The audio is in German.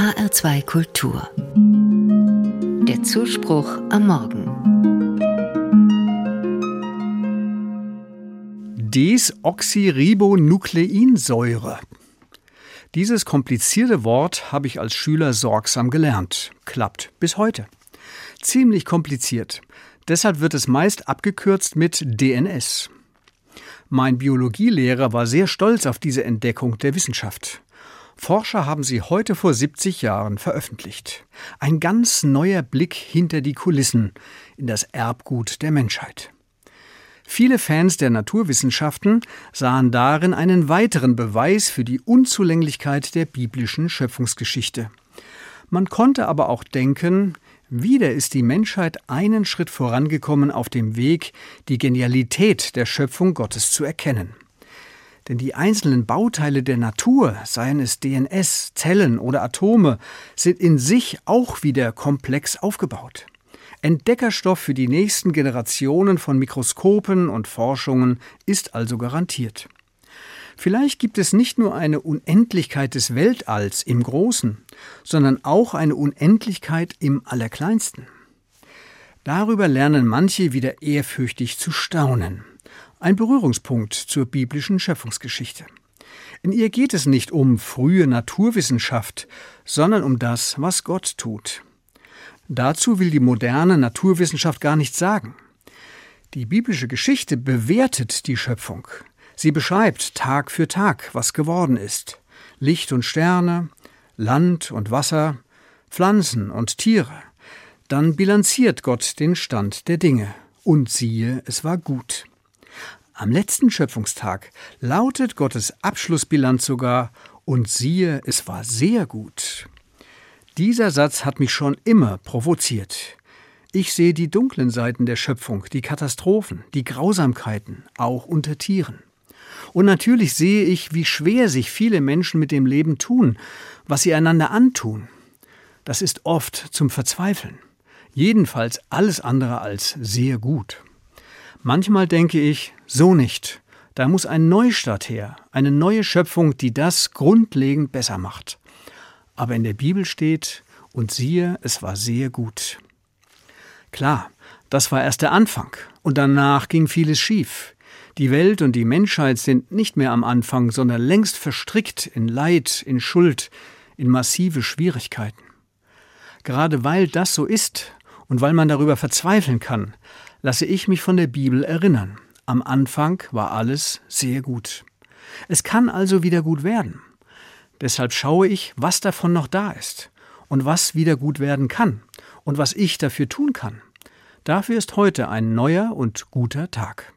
HR2 Kultur. Der Zuspruch am Morgen. Desoxyribonukleinsäure. Dieses komplizierte Wort habe ich als Schüler sorgsam gelernt. Klappt bis heute. Ziemlich kompliziert. Deshalb wird es meist abgekürzt mit DNS. Mein Biologielehrer war sehr stolz auf diese Entdeckung der Wissenschaft. Forscher haben sie heute vor 70 Jahren veröffentlicht. Ein ganz neuer Blick hinter die Kulissen in das Erbgut der Menschheit. Viele Fans der Naturwissenschaften sahen darin einen weiteren Beweis für die Unzulänglichkeit der biblischen Schöpfungsgeschichte. Man konnte aber auch denken, wieder ist die Menschheit einen Schritt vorangekommen auf dem Weg, die Genialität der Schöpfung Gottes zu erkennen. Denn die einzelnen Bauteile der Natur, seien es DNS, Zellen oder Atome, sind in sich auch wieder komplex aufgebaut. Entdeckerstoff für die nächsten Generationen von Mikroskopen und Forschungen ist also garantiert. Vielleicht gibt es nicht nur eine Unendlichkeit des Weltalls im Großen, sondern auch eine Unendlichkeit im Allerkleinsten. Darüber lernen manche wieder ehrfürchtig zu staunen ein Berührungspunkt zur biblischen Schöpfungsgeschichte. In ihr geht es nicht um frühe Naturwissenschaft, sondern um das, was Gott tut. Dazu will die moderne Naturwissenschaft gar nichts sagen. Die biblische Geschichte bewertet die Schöpfung. Sie beschreibt Tag für Tag, was geworden ist. Licht und Sterne, Land und Wasser, Pflanzen und Tiere. Dann bilanziert Gott den Stand der Dinge. Und siehe, es war gut. Am letzten Schöpfungstag lautet Gottes Abschlussbilanz sogar, und siehe, es war sehr gut. Dieser Satz hat mich schon immer provoziert. Ich sehe die dunklen Seiten der Schöpfung, die Katastrophen, die Grausamkeiten, auch unter Tieren. Und natürlich sehe ich, wie schwer sich viele Menschen mit dem Leben tun, was sie einander antun. Das ist oft zum Verzweifeln. Jedenfalls alles andere als sehr gut. Manchmal denke ich, so nicht. Da muss ein Neustart her, eine neue Schöpfung, die das grundlegend besser macht. Aber in der Bibel steht, und siehe, es war sehr gut. Klar, das war erst der Anfang, und danach ging vieles schief. Die Welt und die Menschheit sind nicht mehr am Anfang, sondern längst verstrickt in Leid, in Schuld, in massive Schwierigkeiten. Gerade weil das so ist und weil man darüber verzweifeln kann, lasse ich mich von der Bibel erinnern. Am Anfang war alles sehr gut. Es kann also wieder gut werden. Deshalb schaue ich, was davon noch da ist und was wieder gut werden kann und was ich dafür tun kann. Dafür ist heute ein neuer und guter Tag.